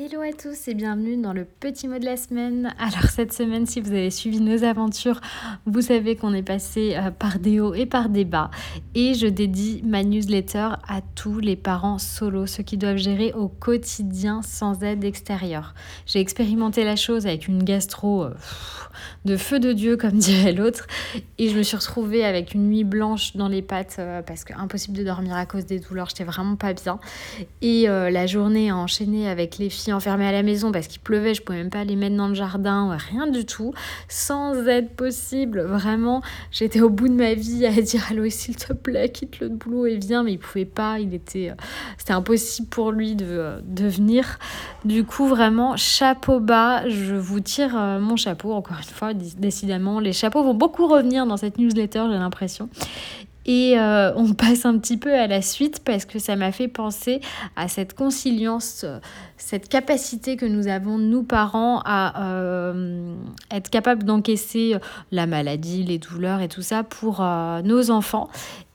Hello à tous et bienvenue dans le petit mot de la semaine. Alors cette semaine, si vous avez suivi nos aventures, vous savez qu'on est passé euh, par des hauts et par des bas. Et je dédie ma newsletter à tous les parents solo, ceux qui doivent gérer au quotidien sans aide extérieure. J'ai expérimenté la chose avec une gastro euh, de feu de Dieu, comme dirait l'autre. Et je me suis retrouvée avec une nuit blanche dans les pattes euh, parce que impossible de dormir à cause des douleurs. J'étais vraiment pas bien. Et la journée enchaînée avec les filles enfermée à la maison parce qu'il pleuvait, je pouvais même pas les mettre dans le jardin, rien du tout, sans aide possible. Vraiment, j'étais au bout de ma vie à dire à Loïs, s'il te plaît, quitte le boulot et viens, mais il pouvait pas, il était, euh, c'était impossible pour lui de, euh, de venir. Du coup, vraiment, chapeau bas, je vous tire euh, mon chapeau, encore une fois, décidément. Les chapeaux vont beaucoup revenir dans cette newsletter, j'ai l'impression. Et euh, on passe un petit peu à la suite parce que ça m'a fait penser à cette conciliance, cette capacité que nous avons, nous parents, à euh, être capables d'encaisser la maladie, les douleurs et tout ça pour euh, nos enfants.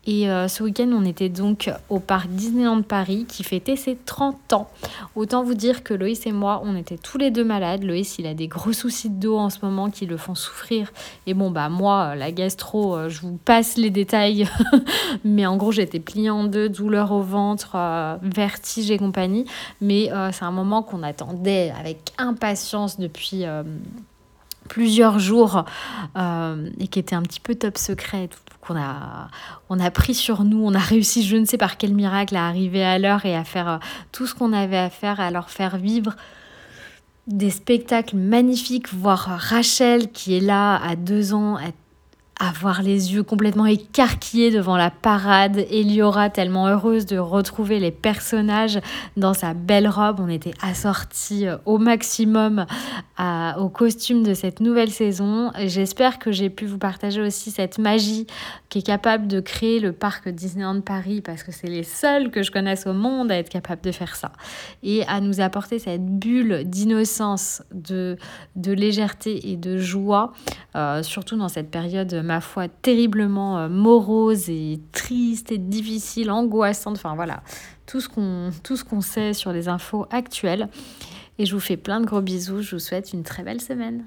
Et euh, ce week-end, on était donc au parc Disneyland Paris qui fêtait ses 30 ans. Autant vous dire que Loïs et moi, on était tous les deux malades. Loïs, il a des gros soucis de dos en ce moment qui le font souffrir. Et bon, bah moi, la gastro, euh, je vous passe les détails. Mais en gros, j'étais pliée en deux, douleur au ventre, euh, vertige et compagnie. Mais c'est un moment qu'on attendait avec impatience depuis plusieurs jours euh, et qui était un petit peu top secret. qu'on a, on a pris sur nous, on a réussi, je ne sais par quel miracle, à arriver à l'heure et à faire euh, tout ce qu'on avait à faire, à leur faire vivre des spectacles magnifiques, voir Rachel qui est là à deux ans, avoir les yeux complètement écarquillés devant la parade. Eliora, tellement heureuse de retrouver les personnages dans sa belle robe. On était assortis euh, au maximum au costume de cette nouvelle saison. J'espère que j'ai pu vous partager aussi cette magie qui est capable de créer le parc Disneyland Paris parce que c'est les seuls que je connaisse au monde à être capable de faire ça. Et à nous apporter cette bulle d'innocence, de, de légèreté et de joie, euh, surtout dans cette période ma foi, terriblement euh, morose et triste et difficile, angoissante. Enfin voilà, tout ce qu'on sait sur les infos actuelles. Et je vous fais plein de gros bisous. Je vous souhaite une très belle semaine.